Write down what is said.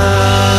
love.